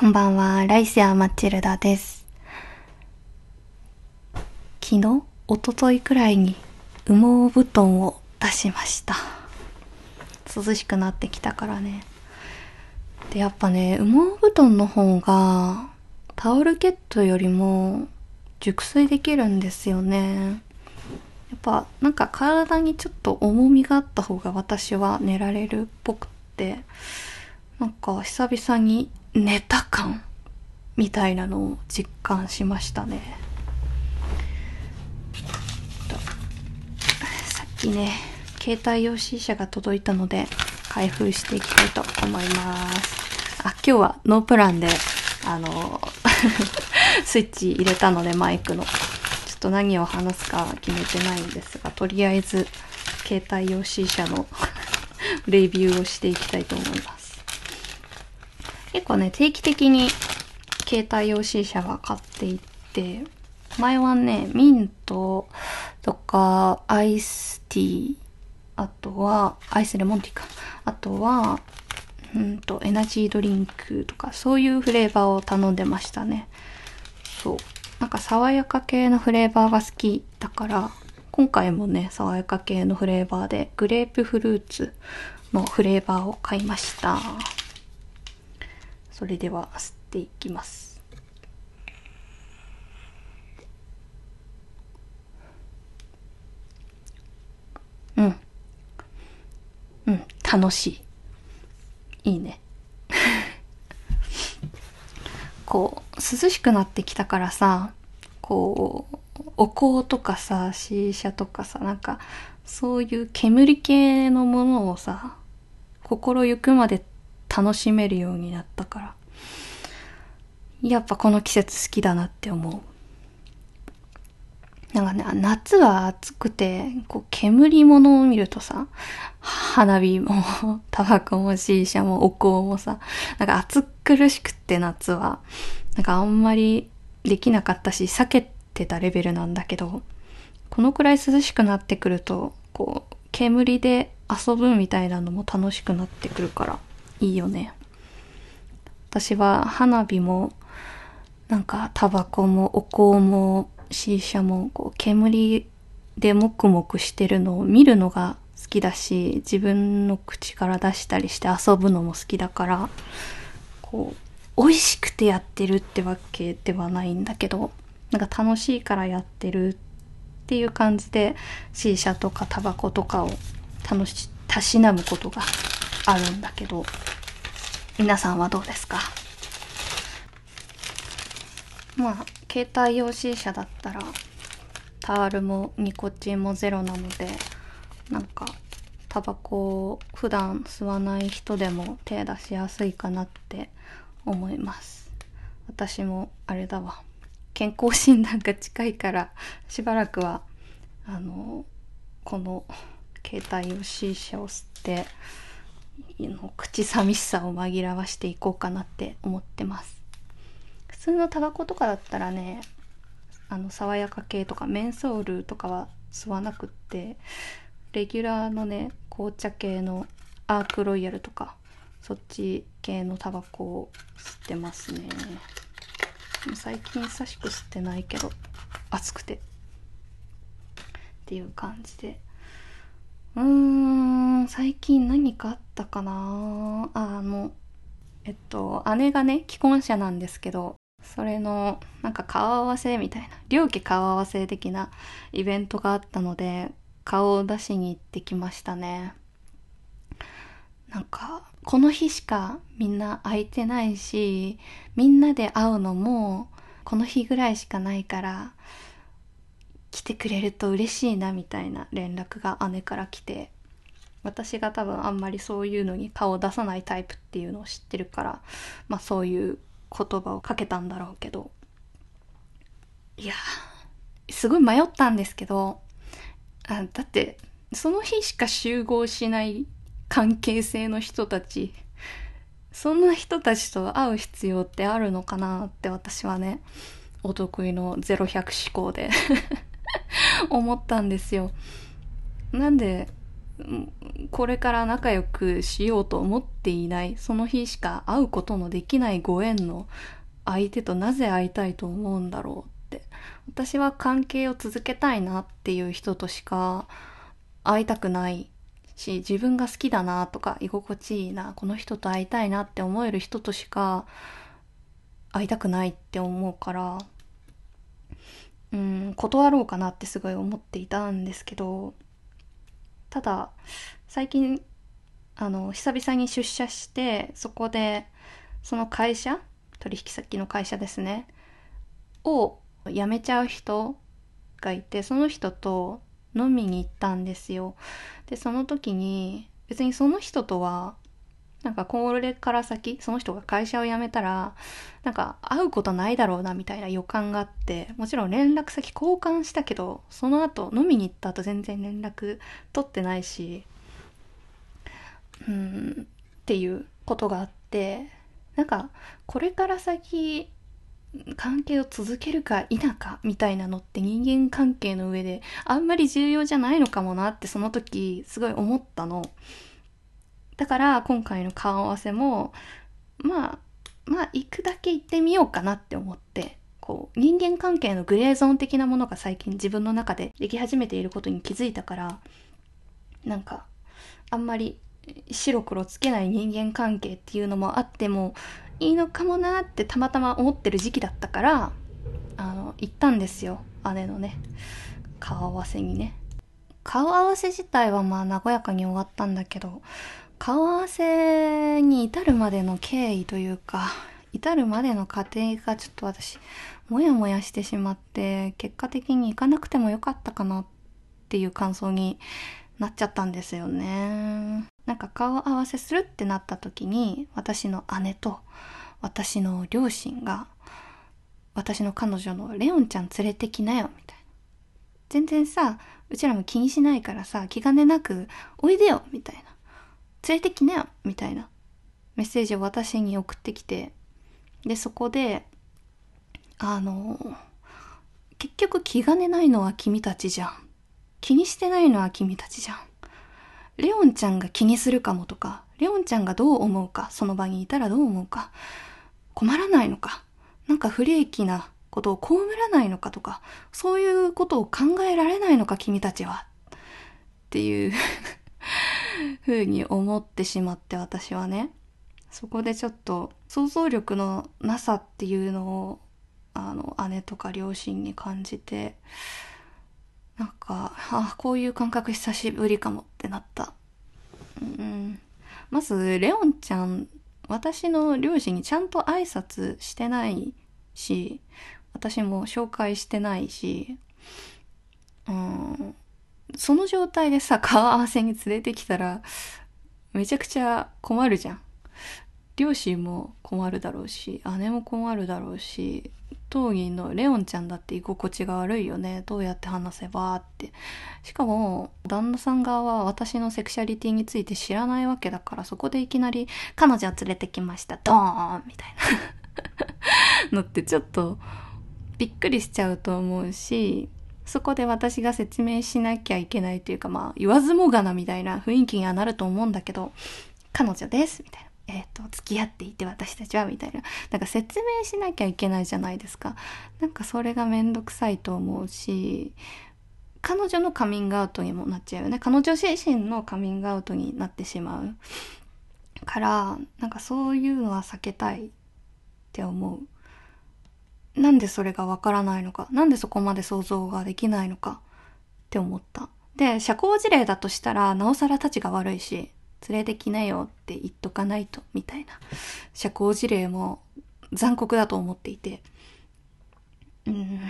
こんばんは、ライセア・マチルダです。昨日、一昨日くらいに羽毛布団を出しました。涼しくなってきたからね。で、やっぱね、羽毛布団の方がタオルケットよりも熟睡できるんですよね。やっぱなんか体にちょっと重みがあった方が私は寝られるっぽくって、なんか久々に寝た感みたいなのを実感しましたね。さっきね、携帯用 C 社が届いたので開封していきたいと思います。あ、今日はノープランで、あの、スイッチ入れたのでマイクの。ちょっと何を話すかは決めてないんですが、とりあえず携帯用 C 社の レビューをしていきたいと思います。結構ね、定期的に携帯用 C 社は買っていって、前はね、ミントとか、アイスティー、あとは、アイスレモンティーか。あとは、うんと、エナジードリンクとか、そういうフレーバーを頼んでましたね。そう。なんか爽やか系のフレーバーが好きだから、今回もね、爽やか系のフレーバーで、グレープフルーツのフレーバーを買いました。それでは吸っていきます。うん。うん、楽しい。いいね。こう、涼しくなってきたからさ、こう、お香とかさ、シーシャとかさ、なんか、そういう煙系のものをさ、心ゆくまで楽しめるようになったから。やっぱこの季節好きだなって思う。なんかね、夏は暑くて、こう、煙物を見るとさ、花火も、タバコもシーシャもお香もさ、なんか暑苦しくって夏は、なんかあんまりできなかったし、避けてたレベルなんだけど、このくらい涼しくなってくると、こう、煙で遊ぶみたいなのも楽しくなってくるから、いいよね。私は花火も、なんかタバコもお香もシーシャもこう煙でもくもくしてるのを見るのが好きだし自分の口から出したりして遊ぶのも好きだからこう美味しくてやってるってわけではないんだけどなんか楽しいからやってるっていう感じでシーシャとかタバコとかを楽したしなむことがあるんだけど皆さんはどうですか？まあ携帯用 C 社だったらタールもニコチンもゼロなのでなんかタバコを普段吸わない人でも手出しやすいかなって思います。私もあれだわ。健康診断が近いからしばらくはあのこの携帯用 C 社を吸って口寂しさを紛らわしていこうかなって思ってます。普通のタバコとかだったらねあの爽やか系とかメンソールとかは吸わなくってレギュラーのね紅茶系のアークロイヤルとかそっち系のタバコを吸ってますね。最近久しく吸ってないけど暑くて。っていう感じで。うーん最近何かあったかな？あのえっと姉がね既婚者なんですけどそれのなんか顔合わせみたいな両家顔合わせ的なイベントがあったので顔を出しに行ってきましたね。なんかこの日しかみんな空いてないしみんなで会うのもこの日ぐらいしかないから来てくれると嬉しいなみたいな連絡が姉から来て私が多分あんまりそういうのに顔を出さないタイプっていうのを知ってるからまあそういう言葉をかけたんだろうけどいやすごい迷ったんですけどあだってその日しか集合しない関係性の人たちそんな人たちと会う必要ってあるのかなって私はねお得意の0100思考で。思ったんですよ。なんでこれから仲良くしようと思っていないその日しか会うことのできないご縁の相手となぜ会いたいと思うんだろうって私は関係を続けたいなっていう人としか会いたくないし自分が好きだなとか居心地いいなこの人と会いたいなって思える人としか会いたくないって思うからうん断ろうかなってすごい思っていたんですけどただ最近あの久々に出社してそこでその会社取引先の会社ですねを辞めちゃう人がいてその人と飲みに行ったんですよ。でその時に別にその人とはなんかこれから先その人が会社を辞めたらなんか会うことないだろうなみたいな予感があってもちろん連絡先交換したけどその後飲みに行った後全然連絡取ってないしうんっていうことがあってなんかこれから先関係を続けるか否かみたいなのって人間関係の上であんまり重要じゃないのかもなってその時すごい思ったの。だから今回の顔合わせもまあまあ行くだけ行ってみようかなって思ってこう人間関係のグレーゾーン的なものが最近自分の中ででき始めていることに気づいたからなんかあんまり白黒つけない人間関係っていうのもあってもいいのかもなってたまたま思ってる時期だったからあの行ったんですよ。姉のね顔合わせにね。顔合わせ自体はまあ和やかに終わったんだけど顔合わせに至るまでの経緯というか、至るまでの過程がちょっと私、もやもやしてしまって、結果的に行かなくてもよかったかなっていう感想になっちゃったんですよね。なんか顔合わせするってなった時に、私の姉と私の両親が、私の彼女のレオンちゃん連れてきなよ、みたいな。全然さ、うちらも気にしないからさ、気兼ねなくおいでよ、みたいな。連れてきなよみたいな。メッセージを私に送ってきて。でそこであの結局気兼ねないのは君たちじゃん。気にしてないのは君たちじゃん。レオンちゃんが気にするかもとかレオンちゃんがどう思うかその場にいたらどう思うか困らないのかなんか不利益なことを被らないのかとかそういうことを考えられないのか君たちは。っていう。ふうに思ってしまって私はね。そこでちょっと想像力のなさっていうのをあの姉とか両親に感じてなんかあこういう感覚久しぶりかもってなった。うん。まずレオンちゃん私の両親にちゃんと挨拶してないし私も紹介してないしうん。その状態でさ、顔合わせに連れてきたら、めちゃくちゃ困るじゃん。両親も困るだろうし、姉も困るだろうし、当人のレオンちゃんだって居心地が悪いよね。どうやって話せばって。しかも、旦那さん側は私のセクシャリティについて知らないわけだから、そこでいきなり、彼女を連れてきました。ドーンみたいなのってちょっと、びっくりしちゃうと思うし、そこで私が説明しなきゃいけないというか、まあ、言わずもがなみたいな雰囲気にはなると思うんだけど、彼女です、みたいな。えっ、ー、と、付き合っていて私たちは、みたいな。なんか説明しなきゃいけないじゃないですか。なんかそれがめんどくさいと思うし、彼女のカミングアウトにもなっちゃうよね。彼女自身のカミングアウトになってしまう。から、なんかそういうのは避けたいって思う。なんでそれがわからないのか、なんでそこまで想像ができないのか？って思った。で、社交辞令だとしたら、なおさら立ちが悪いし、連れてきなよって言っとかないと、みたいな。社交辞令も残酷だと思っていて。うん。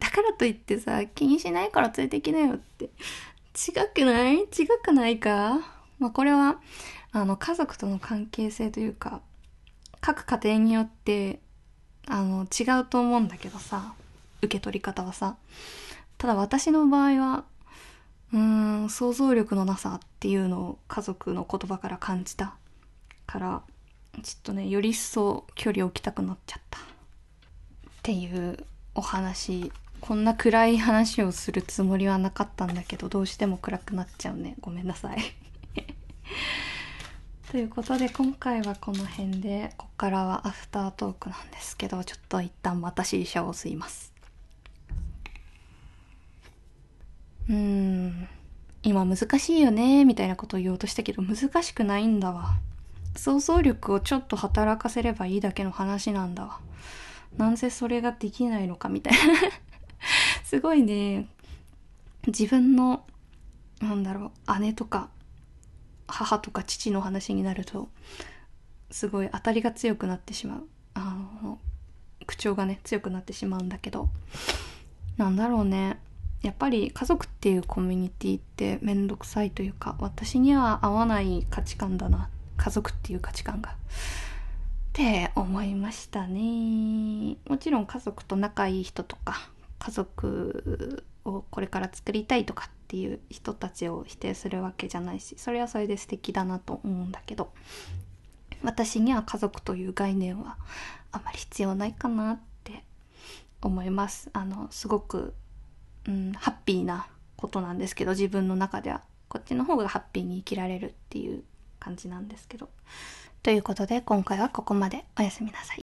だからといってさ、気にしないから連れてきなよって。違くない？違くないか？まあこれは、あの、家族との関係性というか、各家庭によってあの違うと思うんだけどさ受け取り方はさ。ただ私の場合はうーん想像力のなさっていうのを家族の言葉から感じたからちょっとねより一層距離を置きたくなっちゃった。っていうお話。こんな暗い話をするつもりはなかったんだけどどうしても暗くなっちゃうね。ごめんなさい。ということで今回はこの辺でここからはアフタートークなんですけどちょっと一旦また C 社を吸います。うん。今難しいよねみたいなことを言おうとしたけど難しくないんだわ。想像力をちょっと働かせればいいだけの話なんだわ。なんせそれができないのかみたいな。すごいね。自分のなんだろう姉とか母とか父の話になるとすごい当たりが強くなってしまう。あの口調がね強くなってしまうんだけど。なんだろうね。やっぱり家族っていうコミュニティって面倒くさいというか私には合わない価値観だな。家族っていう価値観が。って思いましたね。もちろん家族と仲いい人とか家族をこれから作りたいとかっっていう人たちを否定するわけじゃないしそれはそれで素敵だなと思うんだけど私には家族という概念はあまり必要ないかなって思います。あのすごく、うん、ハッピーなことなんですけど自分の中ではこっちの方がハッピーに生きられるっていう感じなんですけど。ということで今回はここまで。おやすみなさい。